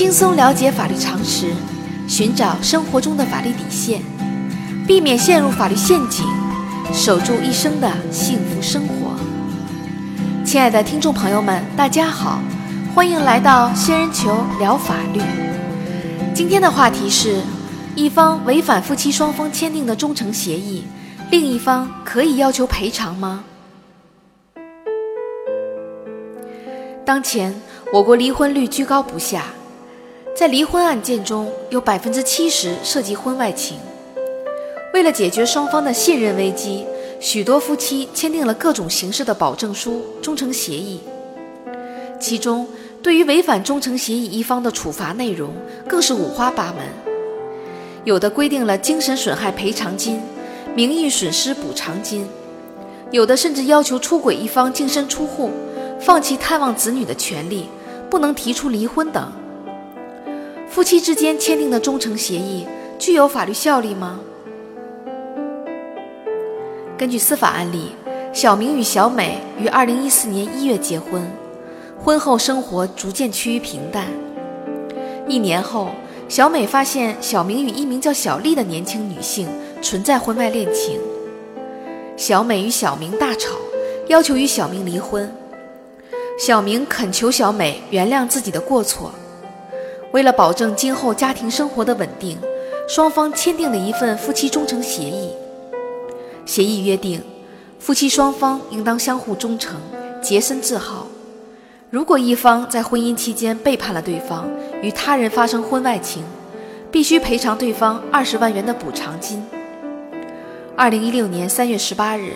轻松了解法律常识，寻找生活中的法律底线，避免陷入法律陷阱，守住一生的幸福生活。亲爱的听众朋友们，大家好，欢迎来到仙人球聊法律。今天的话题是：一方违反夫妻双方签订的忠诚协议，另一方可以要求赔偿吗？当前，我国离婚率居高不下。在离婚案件中，有百分之七十涉及婚外情。为了解决双方的信任危机，许多夫妻签订了各种形式的保证书、忠诚协议。其中，对于违反忠诚协议一方的处罚内容更是五花八门。有的规定了精神损害赔偿金、名誉损失补偿金；有的甚至要求出轨一方净身出户、放弃探望子女的权利，不能提出离婚等。夫妻之间签订的忠诚协议具有法律效力吗？根据司法案例，小明与小美于二零一四年一月结婚，婚后生活逐渐趋于平淡。一年后，小美发现小明与一名叫小丽的年轻女性存在婚外恋情，小美与小明大吵，要求与小明离婚。小明恳求小美原谅自己的过错。为了保证今后家庭生活的稳定，双方签订了一份夫妻忠诚协议。协议约定，夫妻双方应当相互忠诚，洁身自好。如果一方在婚姻期间背叛了对方，与他人发生婚外情，必须赔偿对方二十万元的补偿金。二零一六年三月十八日，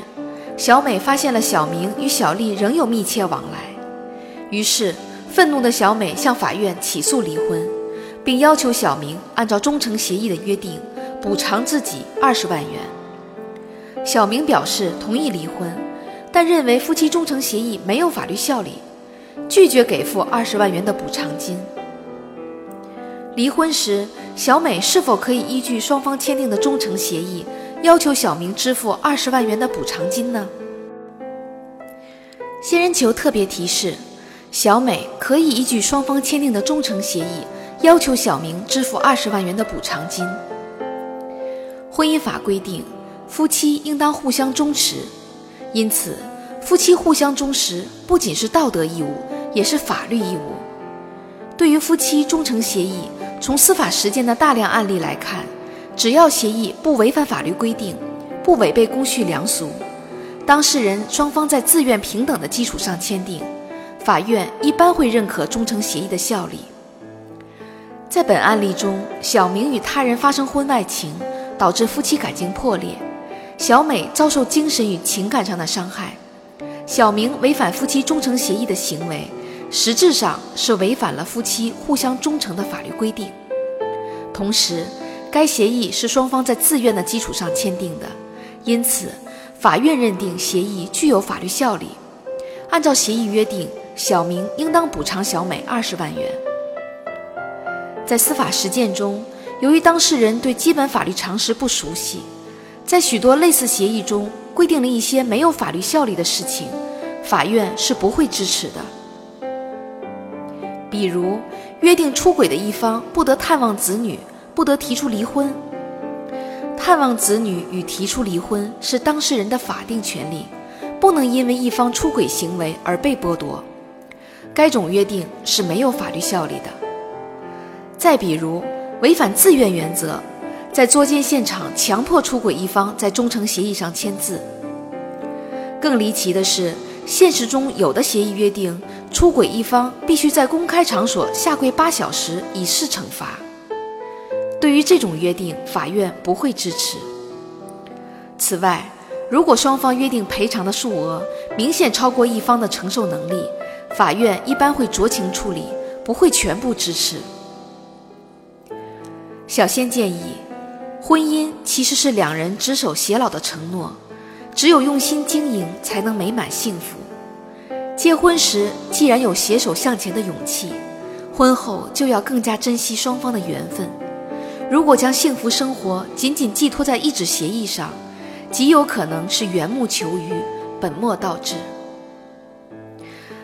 小美发现了小明与小丽仍有密切往来，于是。愤怒的小美向法院起诉离婚，并要求小明按照忠诚协议的约定补偿自己二十万元。小明表示同意离婚，但认为夫妻忠诚协议没有法律效力，拒绝给付二十万元的补偿金。离婚时，小美是否可以依据双方签订的忠诚协议，要求小明支付二十万元的补偿金呢？仙人球特别提示。小美可以依据双方签订的忠诚协议，要求小明支付二十万元的补偿金。婚姻法规定，夫妻应当互相忠实，因此，夫妻互相忠实不仅是道德义务，也是法律义务。对于夫妻忠诚协议，从司法实践的大量案例来看，只要协议不违反法律规定，不违背公序良俗，当事人双方在自愿平等的基础上签订。法院一般会认可忠诚协议的效力。在本案例中，小明与他人发生婚外情，导致夫妻感情破裂，小美遭受精神与情感上的伤害。小明违反夫妻忠诚协议的行为，实质上是违反了夫妻互相忠诚的法律规定。同时，该协议是双方在自愿的基础上签订的，因此，法院认定协议具有法律效力。按照协议约定。小明应当补偿小美二十万元。在司法实践中，由于当事人对基本法律常识不熟悉，在许多类似协议中规定了一些没有法律效力的事情，法院是不会支持的。比如，约定出轨的一方不得探望子女，不得提出离婚。探望子女与提出离婚是当事人的法定权利，不能因为一方出轨行为而被剥夺。该种约定是没有法律效力的。再比如，违反自愿原则，在作奸现场强迫出轨一方在忠诚协议上签字。更离奇的是，现实中有的协议约定，出轨一方必须在公开场所下跪八小时以示惩罚。对于这种约定，法院不会支持。此外，如果双方约定赔偿的数额明显超过一方的承受能力，法院一般会酌情处理，不会全部支持。小仙建议，婚姻其实是两人执手偕老的承诺，只有用心经营，才能美满幸福。结婚时既然有携手向前的勇气，婚后就要更加珍惜双方的缘分。如果将幸福生活仅仅寄托在一纸协议上，极有可能是缘木求鱼，本末倒置。